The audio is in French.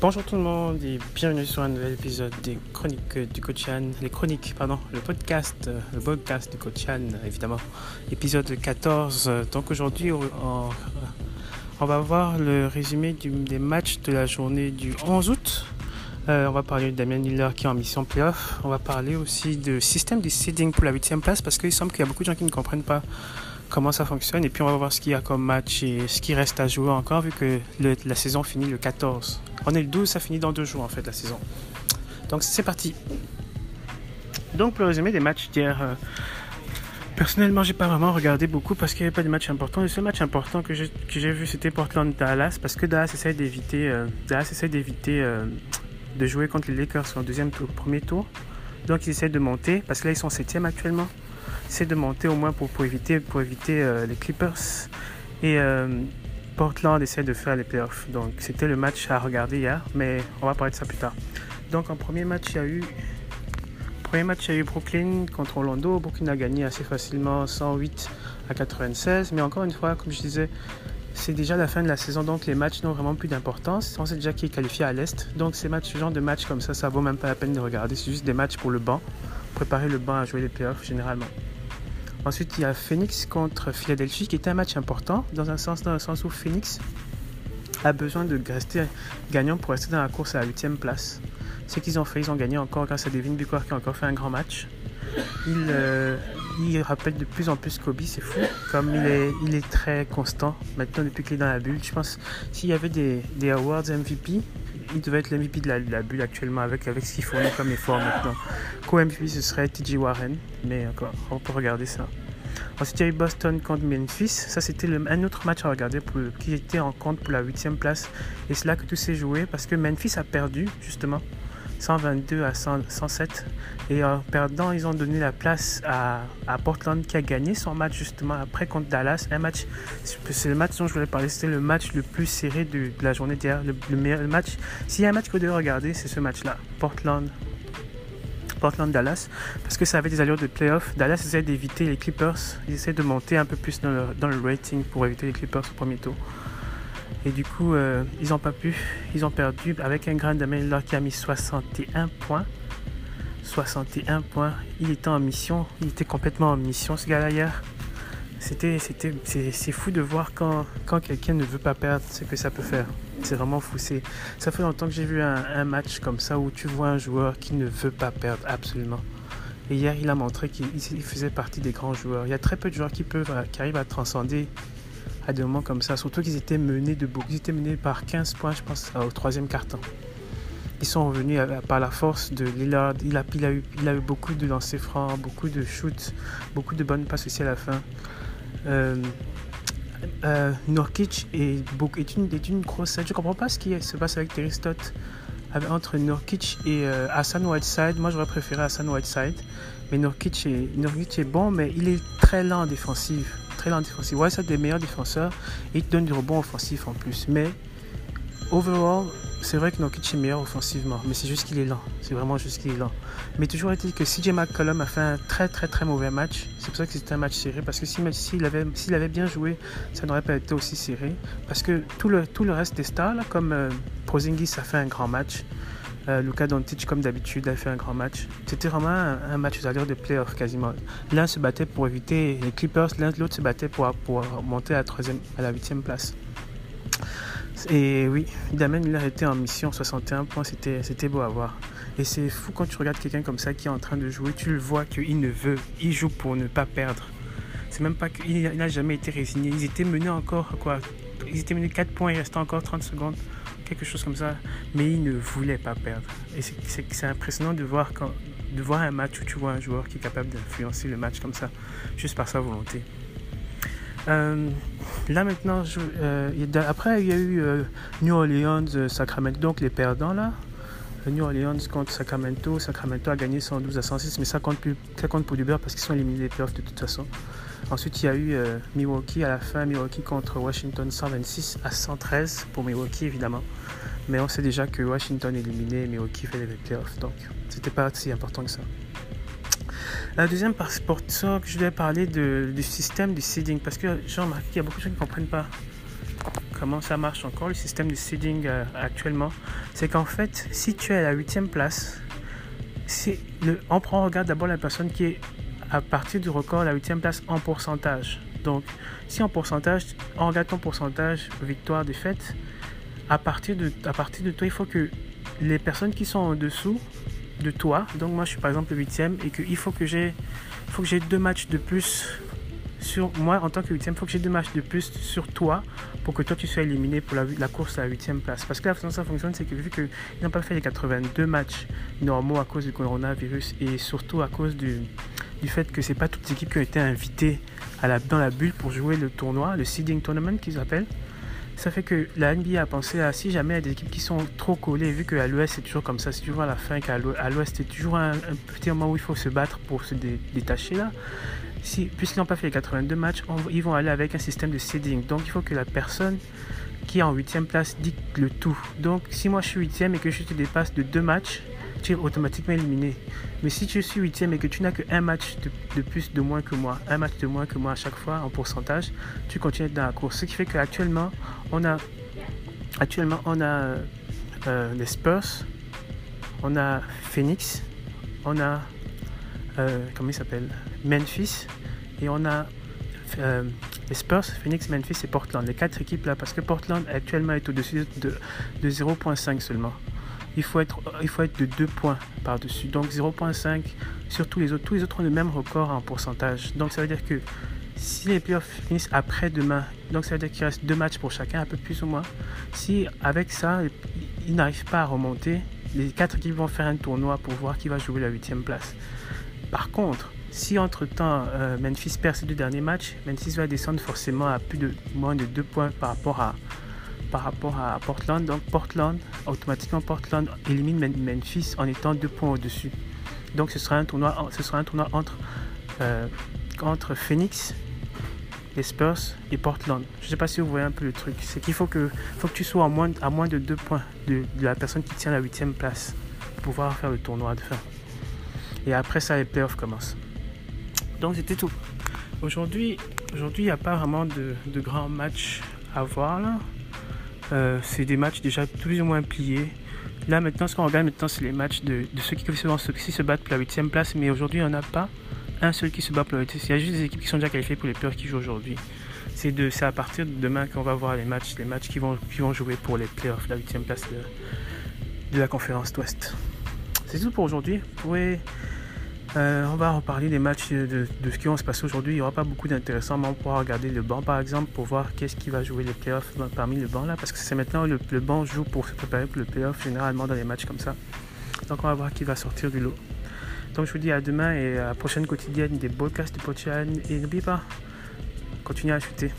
Bonjour tout le monde et bienvenue sur un nouvel épisode des chroniques du Coachan, les chroniques, pardon, le podcast, le podcast du Coachan, évidemment, épisode 14. Donc aujourd'hui, on, va voir le résumé des matchs de la journée du 11 août. Euh, on va parler de Damien Miller qui est en mission playoff. On va parler aussi du système de seeding pour la 8 place parce qu'il semble qu'il y a beaucoup de gens qui ne comprennent pas comment ça fonctionne. Et puis on va voir ce qu'il y a comme match et ce qui reste à jouer encore vu que la saison finit le 14. On est le 12, ça finit dans deux jours en fait la saison. Donc c'est parti. Donc pour le résumé des matchs d'hier, euh, personnellement j'ai pas vraiment regardé beaucoup parce qu'il n'y avait pas de match important. Le seul match important que j'ai vu c'était Portland-Dallas parce que Dallas essaie d'éviter euh, Dallas d'éviter euh, de jouer contre les Lakers en deuxième tour, premier tour. Donc ils essaient de monter parce que là ils sont septième actuellement c'est de monter au moins pour, pour éviter, pour éviter euh, les Clippers. Et euh, Portland essaie de faire les playoffs. Donc c'était le match à regarder hier, mais on va parler de ça plus tard. Donc en premier match, il y a eu premier match, il y a eu Brooklyn contre Orlando. Brooklyn a gagné assez facilement 108 à 96. Mais encore une fois, comme je disais, c'est déjà la fin de la saison, donc les matchs n'ont vraiment plus d'importance. On sait déjà qui est qualifié à l'Est. Donc ces matchs, ce genre de matchs comme ça, ça vaut même pas la peine de regarder. C'est juste des matchs pour le banc. Préparer le banc à jouer les playoffs généralement. Ensuite, il y a Phoenix contre Philadelphie, qui était un match important, dans un sens, dans le sens où Phoenix a besoin de rester gagnant pour rester dans la course à la 8 place. Ce qu'ils ont fait, ils ont gagné encore grâce à Devin Booker qui a encore fait un grand match. Il, euh, il rappelle de plus en plus Kobe, c'est fou. Comme il est, il est très constant maintenant depuis qu'il est dans la bulle. Je pense s'il y avait des, des awards MVP, il devait être l'MVP de la, bulle actuellement avec, avec ce qu'il fournit comme effort maintenant. Co-MVP, ce serait TJ Warren, mais encore, on peut regarder ça. Ensuite, il y a Boston contre Memphis. Ça, c'était un autre match à regarder pour, qui était en compte pour la huitième place. Et c'est là que tout s'est joué parce que Memphis a perdu, justement. 122 à 107. Et en perdant, ils ont donné la place à, Portland qui a gagné son match justement après contre Dallas. Un match, c'est le match dont je voulais parler, c'était le match le plus serré de, la journée d'hier. Le, meilleur match. S'il y a un match que vous devez regarder, c'est ce match-là. Portland. Portland-Dallas, parce que ça avait des allures de playoff. Dallas essaie d'éviter les Clippers, ils essaient de monter un peu plus dans le, dans le rating pour éviter les Clippers au premier tour. Et du coup, euh, ils n'ont pas pu. Ils ont perdu avec un grand là qui a mis 61 points. 61 points. Il était en mission. Il était complètement en mission, ce gars-là, hier. C'était, c'était, c'est, fou de voir quand, quand quelqu'un ne veut pas perdre ce que ça peut faire. C'est vraiment fou. Ça fait longtemps que j'ai vu un, match comme ça où tu vois un joueur qui ne veut pas perdre absolument. Et hier, il a montré qu'il faisait partie des grands joueurs. Il y a très peu de joueurs qui peuvent, qui arrivent à transcender à des moments comme ça. Surtout qu'ils étaient menés de beaucoup. Ils étaient menés par 15 points, je pense, au troisième carton. Ils sont revenus par la force de Lillard. Il a, eu, beaucoup de lancers francs, beaucoup de shoots, beaucoup de bonnes passes aussi à la fin. Euh, euh, Norkic est, une, est une grosse Je ne comprends pas ce qui se passe avec Terry Stott entre Norkic et euh, Hassan Whiteside. Moi, j'aurais préféré Hassan Whiteside. Mais Norkic est, Norkic est bon, mais il est très lent en défensive très lent défensif. Ouais, c'est des meilleurs défenseurs et il te donne du rebond offensif en plus. Mais overall, c'est vrai que Nokic est meilleur offensivement, mais c'est juste qu'il est lent. C'est vraiment juste qu'il est lent. Mais toujours est-il que CJ McCollum a fait un très très très mauvais match. C'est pour ça que c'était un match serré. Parce que s'il avait, s'il avait bien joué, ça n'aurait pas été aussi serré. Parce que tout le, tout le reste des stars, comme euh, Prozingis a fait un grand match. Euh, Luka Doncic, comme d'habitude, a fait un grand match. C'était vraiment un, match aux allures de playoff quasiment. L'un se battait pour éviter les Clippers, l'un l'autre se battait pour, monter à la, troisième, à la huitième place. Et oui, Damien Miller était en mission 61 points, c'était beau à voir. Et c'est fou quand tu regardes quelqu'un comme ça qui est en train de jouer, tu le vois qu'il ne veut, il joue pour ne pas perdre. C'est même pas qu'il n'a jamais été résigné. Ils étaient menés encore, quoi. Ils étaient menés 4 points, il restait encore 30 secondes quelque chose comme ça, mais il ne voulait pas perdre. Et c'est impressionnant de voir, de voir un match où tu vois un joueur qui est capable d'influencer le match comme ça, juste par sa volonté. Euh, là maintenant, euh, après il y a eu euh, New Orleans, Sacramento, donc les perdants là. New Orleans contre Sacramento. Sacramento a gagné 112 à 106, mais ça compte, plus, ça compte pour du beurre parce qu'ils sont éliminés des playoffs de toute façon. Ensuite, il y a eu euh, Milwaukee à la fin, Milwaukee contre Washington 126 à 113 pour Milwaukee évidemment. Mais on sait déjà que Washington est éliminé Milwaukee fait les playoffs, donc c'était pas si important que ça. La deuxième partie pour ça je voulais parler du système du seeding parce que j'ai remarqué qu'il y a beaucoup de gens qui ne comprennent pas comment ça marche encore le système de seeding euh, actuellement. C'est qu'en fait, si tu es à la huitième place, on prend, regarde d'abord la personne qui est à partir du record la huitième place en pourcentage. Donc, si en pourcentage, on regarde ton pourcentage victoire-défaite, à partir, de, à partir de toi, il faut que les personnes qui sont en dessous de toi, donc moi je suis par exemple le huitième, et qu'il faut que j'ai deux matchs de plus sur moi en tant que huitième, il faut que j'ai deux matchs de plus sur toi pour que toi tu sois éliminé pour la, la course à la huitième place. Parce que la façon dont ça fonctionne, c'est que vu qu'ils n'ont pas fait les 82 matchs normaux à cause du coronavirus et surtout à cause du, du fait que c'est pas toutes les équipes qui ont été invitées dans la bulle pour jouer le tournoi, le seeding tournament qu'ils appellent. Ça fait que la NBA a pensé à si jamais il y a des équipes qui sont trop collées, vu qu'à l'ouest c'est toujours comme ça, c'est toujours à la fin qu'à l'ouest c'est toujours un, petit moment où il faut se battre pour se détacher là. Puisqu'ils n'ont pas fait les 82 matchs, ils vont aller avec un système de seeding. Donc il faut que la personne qui est en 8 place dicte le tout. Donc si moi je suis 8 et que je te dépasse de deux matchs, tu automatiquement éliminé. Mais si je suis huitième et que tu n'as qu'un match de, plus de moins que moi, un match de moins que moi à chaque fois en pourcentage, tu continues dans la course. Ce qui fait qu'actuellement, on a, actuellement, on a euh, les Spurs, on a Phoenix, on a, euh, comment il s'appelle, Memphis, et on a euh, les Spurs, Phoenix, Memphis et Portland. Les quatre équipes là, parce que Portland actuellement est au-dessus de, de 0.5 seulement il faut être, de 2 points par-dessus. Donc 0.5 sur tous les autres. Tous les autres ont le même record en pourcentage. Donc ça veut dire que si les playoffs finissent après-demain, donc ça veut dire qu'il reste deux matchs pour chacun, un peu plus ou moins. Si avec ça, ils n'arrivent pas à remonter, les quatre équipes vont faire un tournoi pour voir qui va jouer la huitième place. Par contre, si entre-temps euh, Memphis perd ses deux derniers matchs, Memphis va descendre forcément à plus de moins de 2 points par rapport à, par rapport à Portland. Donc Portland, automatiquement Portland élimine Memphis en étant deux points au-dessus. Donc ce sera un tournoi, euh, entre Phoenix, les Spurs et Portland. Je ne sais pas si vous voyez un peu le truc. C'est qu'il faut que, faut que tu sois à moins, à moins de deux points de, la personne qui tient la huitième place pour pouvoir faire le tournoi de fin. Et après ça, les playoffs commencent. Donc c'était tout. Aujourd'hui, aujourd'hui, il n'y a pas vraiment de, de grands matchs à voir là. Euh, c'est des matchs déjà plus ou moins pliés. Là maintenant, ce qu'on regarde maintenant, c'est les matchs de, ceux qui, se, se battent pour la 8 place. Mais aujourd'hui, il n'y en a pas un seul qui se bat pour la 8 Il y a juste des équipes qui sont déjà qualifiées pour les playoffs qui jouent aujourd'hui. C'est, à partir de demain qu'on va voir les matchs, les matchs qui vont, qui vont jouer pour les playoffs, la 8 place de, de la conférence Ouest. C'est tout pour aujourd'hui. Vous pouvez euh, on va reparler des matchs de, ce qui va se passer aujourd'hui. Il n'y aura pas beaucoup d'intéressants, mais on pourra regarder le banc par exemple pour voir qu'est-ce qui va jouer les playoffs parmi le banc là. Parce que c'est maintenant le, le banc joue pour se préparer pour le playoff généralement dans les matchs comme ça. Donc on va voir qui va sortir du lot. Donc je vous dis à demain et à la prochaine quotidienne des podcasts de Pochan. Et n'oubliez pas, continuez à chuter.